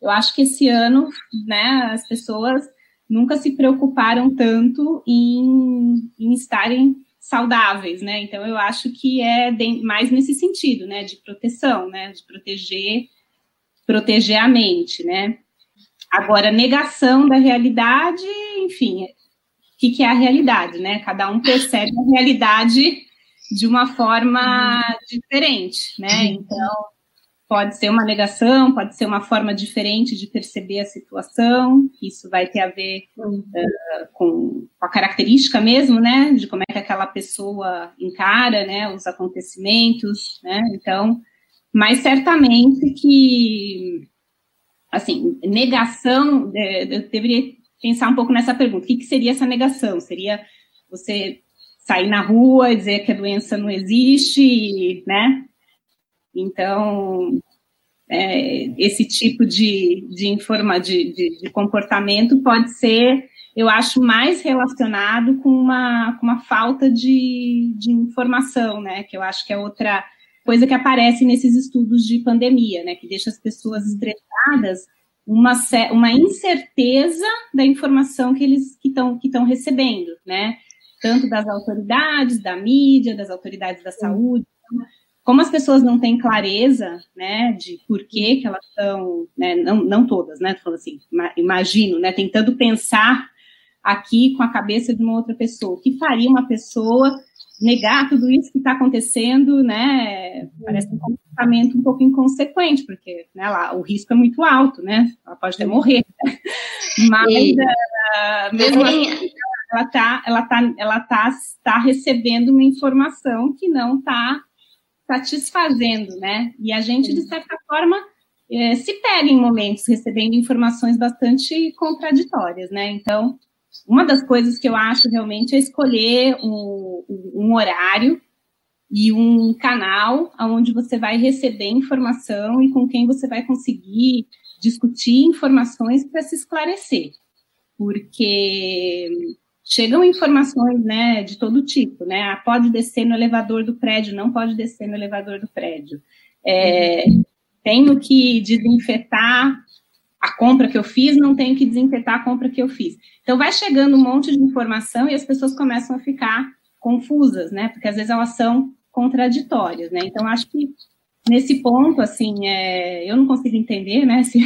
eu acho que esse ano, né, as pessoas nunca se preocuparam tanto em, em estarem saudáveis, né? Então eu acho que é mais nesse sentido, né, de proteção, né, de proteger proteger a mente, né? Agora, negação da realidade, enfim, o que, que é a realidade, né? Cada um percebe a realidade de uma forma diferente, né? Então, pode ser uma negação, pode ser uma forma diferente de perceber a situação, isso vai ter a ver uh, com, a característica mesmo, né? De como é que aquela pessoa encara, né? Os acontecimentos, né? Então, mas certamente que, assim, negação, é, eu deveria pensar um pouco nessa pergunta, o que, que seria essa negação? Seria você sair na rua e dizer que a doença não existe, né? Então, é, esse tipo de, de, informa, de, de, de, comportamento pode ser, eu acho, mais relacionado com uma, com uma falta de, de informação, né? Que eu acho que é outra coisa que aparece nesses estudos de pandemia, né? Que deixa as pessoas estressadas uma, uma incerteza da informação que eles que estão que recebendo, né? tanto das autoridades, da mídia, das autoridades da saúde. Como as pessoas não têm clareza, né, de por que, que elas estão, né, não, não todas, né, falando assim, imagino, né, tentando pensar aqui com a cabeça de uma outra pessoa, o que faria uma pessoa negar tudo isso que está acontecendo, né, parece um comportamento um pouco inconsequente, porque, né, lá, o risco é muito alto, né, ela pode até morrer, né? mas, uh, mesmo assim, ela tá, ela tá, ela tá, tá recebendo uma informação que não está satisfazendo, né? E a gente, de certa forma, é, se pega em momentos recebendo informações bastante contraditórias, né? Então, uma das coisas que eu acho realmente é escolher um, um horário e um canal onde você vai receber informação e com quem você vai conseguir discutir informações para se esclarecer. Porque chegam informações, né, de todo tipo, né, ah, pode descer no elevador do prédio, não pode descer no elevador do prédio, é, tenho que desinfetar a compra que eu fiz, não tenho que desinfetar a compra que eu fiz. Então, vai chegando um monte de informação e as pessoas começam a ficar confusas, né, porque às vezes elas são contraditórias, né, então acho que nesse ponto, assim, é, eu não consigo entender, né, se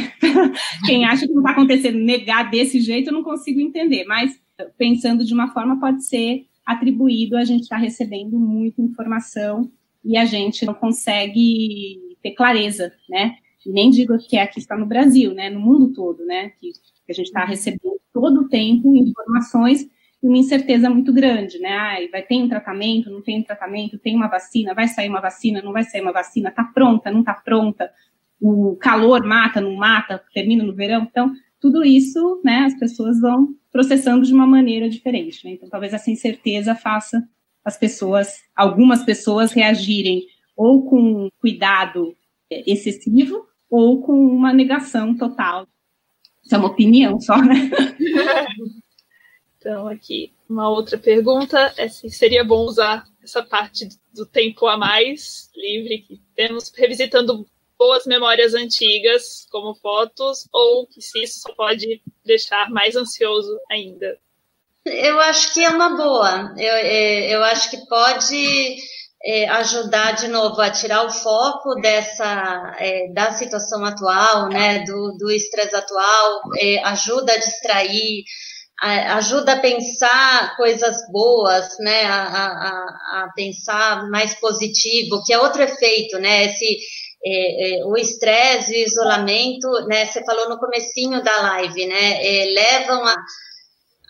quem acha que não está acontecendo negar desse jeito, eu não consigo entender, mas pensando de uma forma, pode ser atribuído a gente estar tá recebendo muita informação e a gente não consegue ter clareza, né? Nem digo que aqui está no Brasil, né? No mundo todo, né? Que, que a gente está recebendo todo o tempo informações e uma incerteza muito grande, né? Ah, vai ter um tratamento, não tem um tratamento, tem uma vacina, vai sair uma vacina, não vai sair uma vacina, tá pronta, não tá pronta, o calor mata, não mata, termina no verão, então tudo isso, né, as pessoas vão processando de uma maneira diferente, né? Então, talvez essa incerteza faça as pessoas, algumas pessoas reagirem ou com cuidado é, excessivo ou com uma negação total. Isso é uma opinião só, né? Então, aqui, uma outra pergunta é se seria bom usar essa parte do tempo a mais livre que temos, revisitando boas memórias antigas, como fotos, ou se isso só pode deixar mais ansioso ainda? Eu acho que é uma boa. Eu, é, eu acho que pode é, ajudar de novo a tirar o foco dessa é, da situação atual, né, do estresse atual, é, ajuda a distrair, a, ajuda a pensar coisas boas, né, a, a, a, pensar mais positivo, que é outro efeito, né, esse é, é, o estresse, o isolamento, né? Você falou no comecinho da live, né? É, levam a,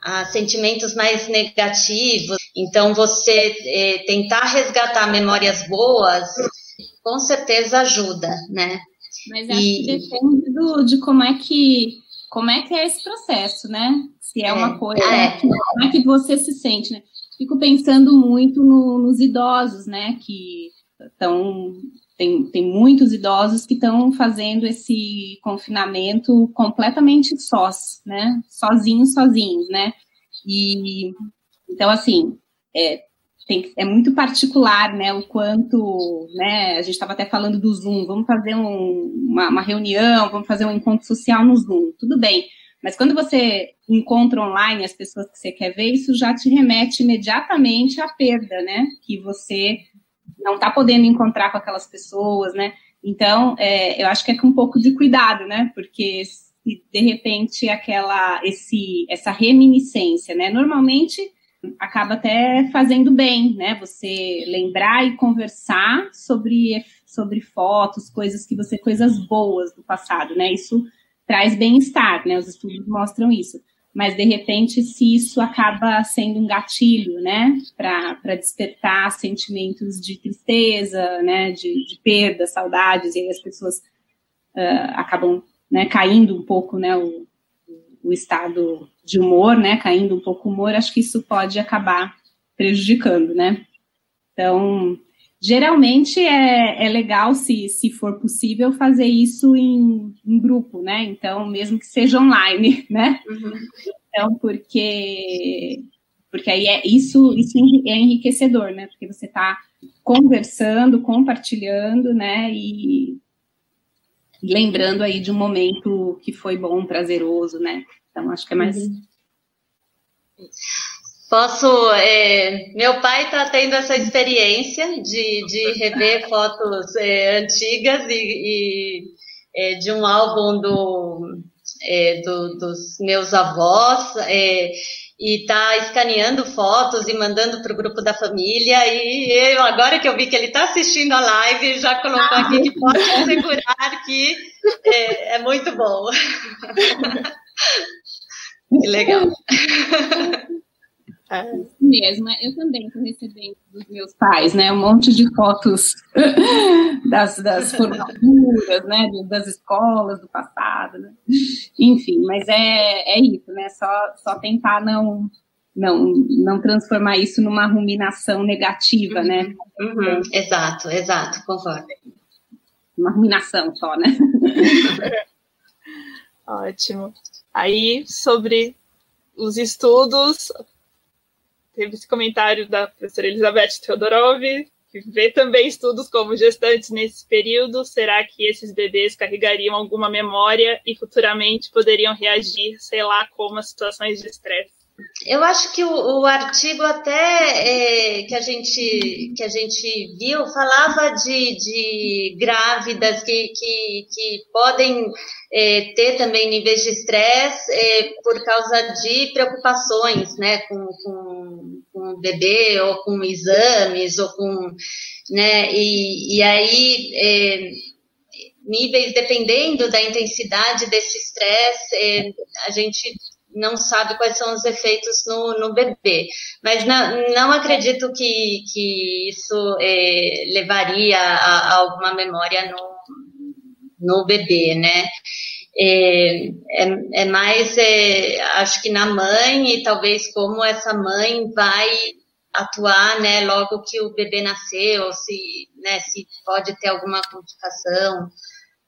a, sentimentos mais negativos. Então, você é, tentar resgatar memórias boas, com certeza ajuda, né? Mas acho e... que depende do, de como é que como é que é esse processo, né? Se é, uma é, coisa, é. como é que você se sente, né? Fico pensando muito no, nos idosos, né? Que estão tem, tem muitos idosos que estão fazendo esse confinamento completamente sós, né? Sozinhos, sozinhos, né? E então, assim, é, tem, é muito particular, né? O quanto, né? A gente estava até falando do Zoom, vamos fazer um, uma, uma reunião, vamos fazer um encontro social no Zoom, tudo bem. Mas quando você encontra online as pessoas que você quer ver, isso já te remete imediatamente à perda, né? Que você não está podendo encontrar com aquelas pessoas, né? Então, é, eu acho que é com um pouco de cuidado, né? Porque se de repente aquela, esse, essa reminiscência, né? Normalmente acaba até fazendo bem, né? Você lembrar e conversar sobre, sobre fotos, coisas que você, coisas boas do passado, né? Isso traz bem-estar, né? Os estudos mostram isso. Mas de repente, se isso acaba sendo um gatilho, né, para despertar sentimentos de tristeza, né, de, de perda, saudades, e aí as pessoas uh, acabam né, caindo um pouco, né, o, o estado de humor, né, caindo um pouco o humor, acho que isso pode acabar prejudicando, né. Então, geralmente é, é legal, se, se for possível, fazer isso em, em grupo, né, então, mesmo que seja online, né. Uhum. Então, porque porque aí é isso, isso é enriquecedor, né? Porque você está conversando, compartilhando, né? E lembrando aí de um momento que foi bom, prazeroso, né? Então, acho que é mais. Uhum. Posso. É, meu pai está tendo essa experiência de, de rever fotos é, antigas e, e é, de um álbum do, é, do, dos meus avós. É, e tá escaneando fotos e mandando para o grupo da família. E eu, agora que eu vi que ele está assistindo a live, já colocou aqui que pode assegurar que é, é muito bom. que legal. É. Mesmo, eu também estou recebendo dos meus pais, né, um monte de fotos das, das formaturas, né, das escolas do passado, né? enfim, mas é, é isso, né, só, só tentar não, não, não transformar isso numa ruminação negativa, né? Uhum, exato, exato, concordo. Uma ruminação só, né? Ótimo. Aí, sobre os estudos, teve esse comentário da professora Elizabeth Teodorov, que vê também estudos como gestantes nesse período. Será que esses bebês carregariam alguma memória e futuramente poderiam reagir, sei lá, como a situações de estresse? Eu acho que o, o artigo até é, que, a gente, que a gente viu falava de, de grávidas que, que, que podem é, ter também níveis de estresse é, por causa de preocupações né, com, com, com, o bebê ou com exames ou com né, e, e aí é, níveis dependendo da intensidade desse estresse é, a gente não sabe quais são os efeitos no, no bebê. Mas não, não acredito que, que isso é, levaria a, a, alguma memória no, no bebê, né? É, é, é mais, é, acho que na mãe e talvez como essa mãe vai atuar, né, logo que o bebê nasceu, se, né, se pode ter alguma complicação,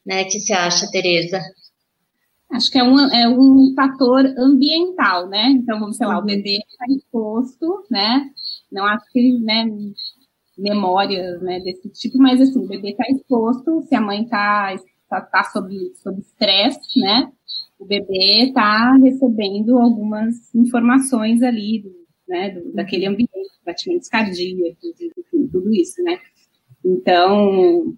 né, que você acha, Tereza? Acho que é um, é um fator ambiental, né? Então, vamos, sei lá, o uhum. bebê está exposto, né? Não acho que, né, memórias, né, desse tipo, mas assim, o bebê está exposto, se a mãe está tá, tá sob, sob estresse, né? O bebê está recebendo algumas informações ali, do, né, do, daquele ambiente, batimentos cardíacos, enfim, tudo isso, né? Então,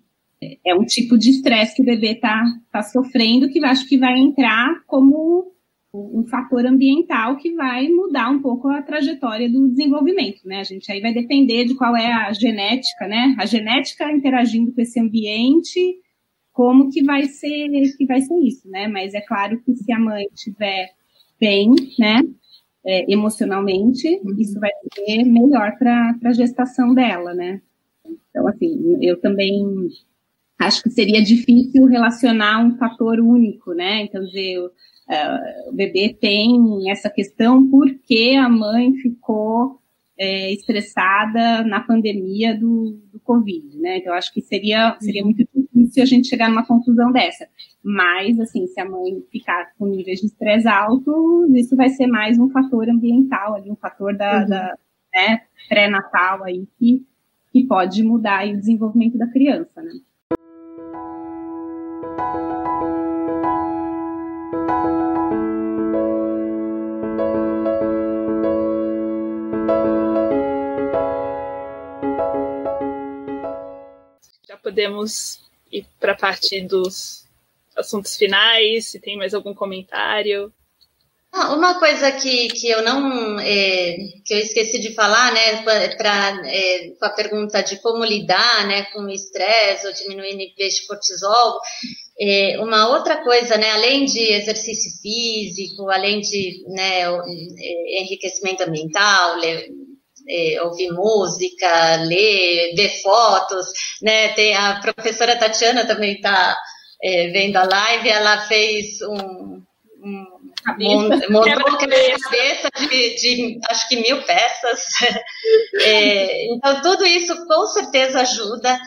é um tipo de estresse que o bebê está tá sofrendo que eu acho que vai entrar como um fator ambiental que vai mudar um pouco a trajetória do desenvolvimento, né? A gente aí vai depender de qual é a genética, né? A genética interagindo com esse ambiente, como que vai ser que vai ser isso, né? Mas é claro que se a mãe estiver bem, né? É, emocionalmente, uhum. isso vai ser melhor para a gestação dela, né? Então, assim, eu também acho que seria difícil relacionar um fator único, né? Então, dizer, uh, o bebê tem essa questão porque a mãe ficou é, estressada na pandemia do, do Covid, né? Então, acho que seria, seria muito difícil a gente chegar numa conclusão dessa. Mas, assim, se a mãe ficar com níveis de estresse alto, isso vai ser mais um fator ambiental, ali, um fator da, uhum. da né, pré-natal aí, que, que pode mudar o desenvolvimento da criança, né? podemos ir para a parte dos assuntos finais, se tem mais algum comentário. Ah, uma coisa que, que eu não é, que eu esqueci de falar, né, pra, é, com a pergunta de como lidar, né, com o estresse ou diminuir níveis de cortisol, é, uma outra coisa, né, além de exercício físico, além de né, é, enriquecimento ambiental, é, ouvir música, ler, ver fotos, né, tem a professora Tatiana também está é, vendo a live, ela fez um, um montou a cabeça de, de, acho que mil peças. É, então, tudo isso com certeza ajuda.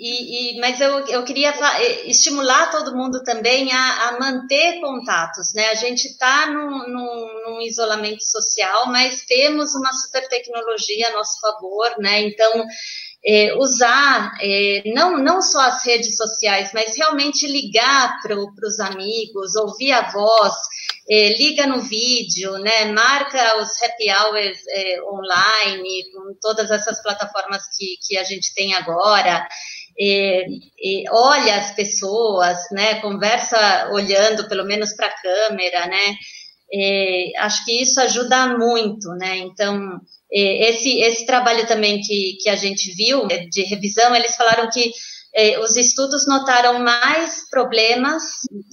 E, e, mas eu, eu queria é, estimular todo mundo também a, a manter contatos, né? A gente está num, num, num, isolamento social, mas temos uma super tecnologia a nosso favor, né? Então, é, usar é, não, não só as redes sociais, mas realmente ligar para os amigos, ouvir a voz, é, liga no vídeo, né, marca os happy hours online, com todas essas plataformas que, que a gente tem agora, é, olha as pessoas, né, conversa olhando pelo menos para a câmera, né, acho que isso ajuda muito, né, então esse, esse trabalho também que, que a gente viu de revisão, eles falaram que eh, os estudos notaram mais problemas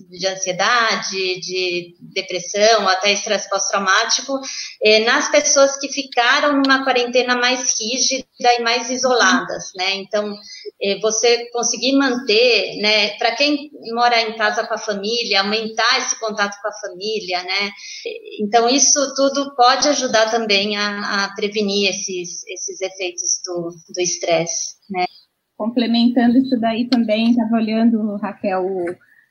de ansiedade, de depressão, até estresse pós-traumático, eh, nas pessoas que ficaram numa quarentena mais rígida e mais isoladas, né? Então, eh, você conseguir manter, né? Para quem mora em casa com a família, aumentar esse contato com a família, né? Então, isso tudo pode ajudar também a, a prevenir esses, esses efeitos do estresse, né? Complementando isso daí também, estava olhando, Raquel,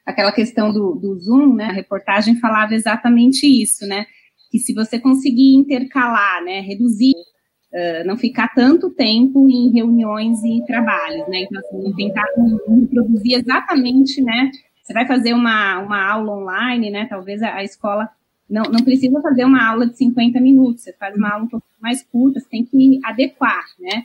aquela questão do, do Zoom, né? A reportagem falava exatamente isso, né? Que se você conseguir intercalar, né, reduzir, uh, não ficar tanto tempo em reuniões e trabalhos, né? Então, assim, tentar produzir exatamente, né? Você vai fazer uma, uma aula online, né? Talvez a, a escola não, não precisa fazer uma aula de 50 minutos, você faz uma aula um pouco mais curta, você tem que adequar, né?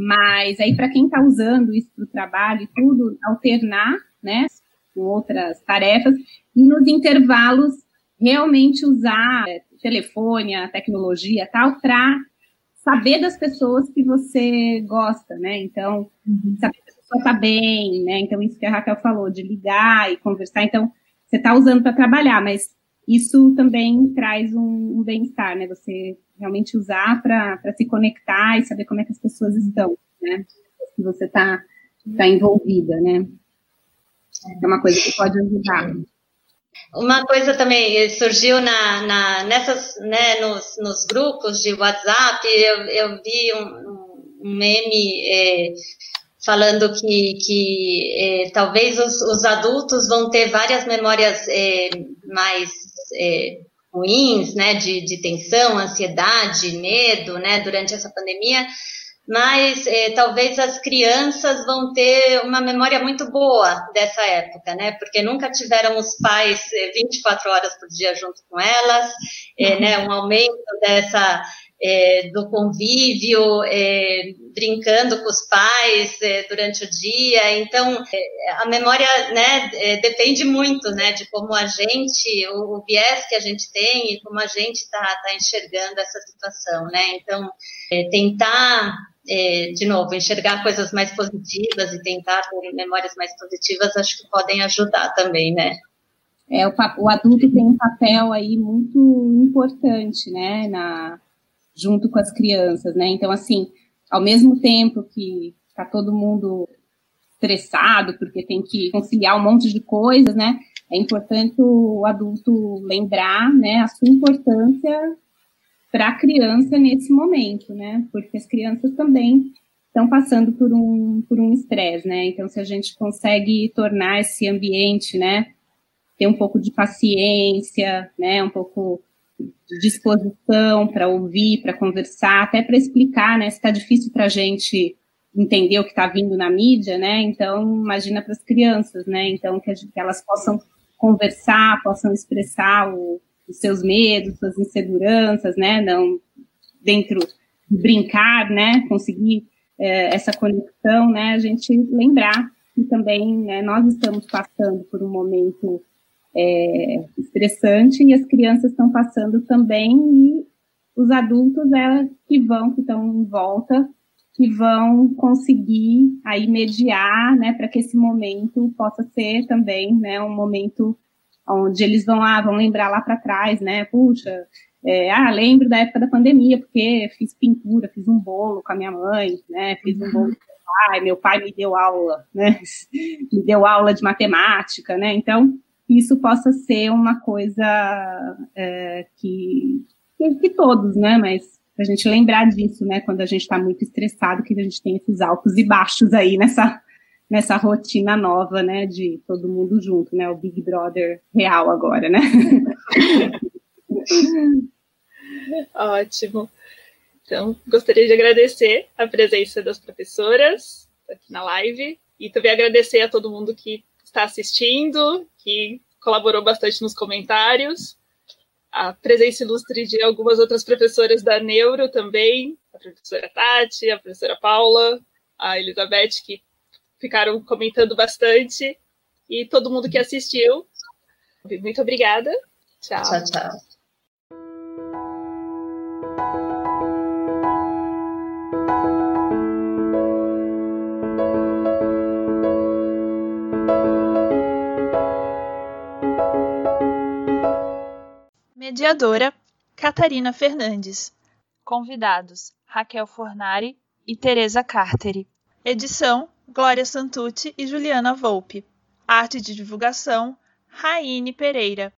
Mas aí, para quem está usando isso para o trabalho e tudo, alternar, né, com outras tarefas, e nos intervalos realmente usar é, telefone, a tecnologia tal, para saber das pessoas que você gosta, né? Então, uhum. saber que a pessoa está bem, né? Então, isso que a Raquel falou, de ligar e conversar. Então, você está usando para trabalhar, mas isso também traz um, um bem-estar, né? Você realmente usar para se conectar e saber como é que as pessoas estão, né? Que você está tá envolvida, né? É uma coisa que pode ajudar. Uma coisa também surgiu na, na nessas, né, nos, nos, grupos de WhatsApp, eu, eu vi um, um meme é, falando que, que é, talvez os, os, adultos vão ter várias memórias é, mais ruins, né, de, de tensão, ansiedade, medo, né, durante essa pandemia, mas é, talvez as crianças vão ter uma memória muito boa dessa época, né? Porque nunca tiveram os pais 24 é, horas por dia junto com elas, é, né? Um aumento dessa é, do convívio, é, brincando com os pais é, durante o dia. Então, é, a memória né, é, depende muito né, de como a gente, o, o, viés que a gente tem e como a gente está tá enxergando essa situação. Né? Então, é, tentar, de novo, enxergar coisas mais positivas e tentar ter memórias mais positivas, acho que podem ajudar também, né? É, o, o adulto tem um papel aí muito importante, né, na, junto com as crianças, né? Então, assim, ao mesmo tempo que está todo mundo estressado porque tem que conciliar um monte de coisas, né? É importante o adulto lembrar, né, a sua importância para a criança nesse momento, né? Porque as crianças também estão passando por um por um estresse, né? Então, se a gente consegue tornar esse ambiente, né, ter um pouco de paciência, né, um pouco disposição para ouvir, para conversar, até para explicar, né? Se está difícil para a gente entender o que está vindo na mídia, né? Então, imagina para as crianças, né? Então, que, que, elas possam conversar, possam expressar o, os seus medos, suas inseguranças, né? Não dentro de brincar, né? Conseguir é, essa conexão, né? A gente lembrar que também né, nós estamos passando por um momento é, estressante e as crianças estão passando também e os adultos é, que vão, que estão em volta, que vão conseguir aí mediar, né, para que esse momento possa ser também, né, um momento onde eles vão, ah, vão lembrar lá para trás, né, puxa, é, ah, lembro da época da pandemia, porque fiz pintura, fiz um bolo com a minha mãe, né, fiz um bolo com meu pai, meu pai me deu aula, né, me deu aula de matemática, né, então, isso possa ser uma coisa é, que, que, todos, né, mas a gente lembrar disso, né, quando a gente está muito estressado, que a gente tem esses altos e baixos aí nessa, nessa rotina nova, né, de todo mundo junto, né, o Big Brother real agora, né. Ótimo. Então, gostaria de agradecer a presença das professoras aqui na live e também agradecer a todo mundo que está assistindo, que colaborou bastante nos comentários. A presença ilustre de algumas outras professoras da Neuro também, a professora Tati, a professora Paula, a Elizabeth, que ficaram comentando bastante, e todo mundo que assistiu. Muito obrigada. Tchau. Tchau, tchau. Mediadora Catarina Fernandes. Convidados Raquel Fornari e Teresa Carteri. Edição Glória Santucci e Juliana Volpe. Arte de divulgação Raine Pereira.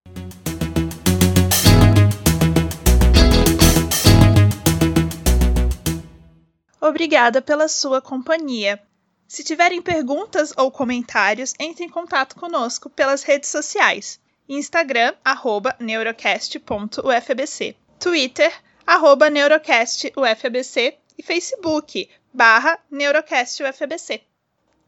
Obrigada pela sua companhia. Se tiverem perguntas ou comentários, entre em contato conosco pelas redes sociais. Instagram, arroba neurocast.ufbc. Twitter, arroba neurocastufbc. E Facebook, barra neurocastufbc.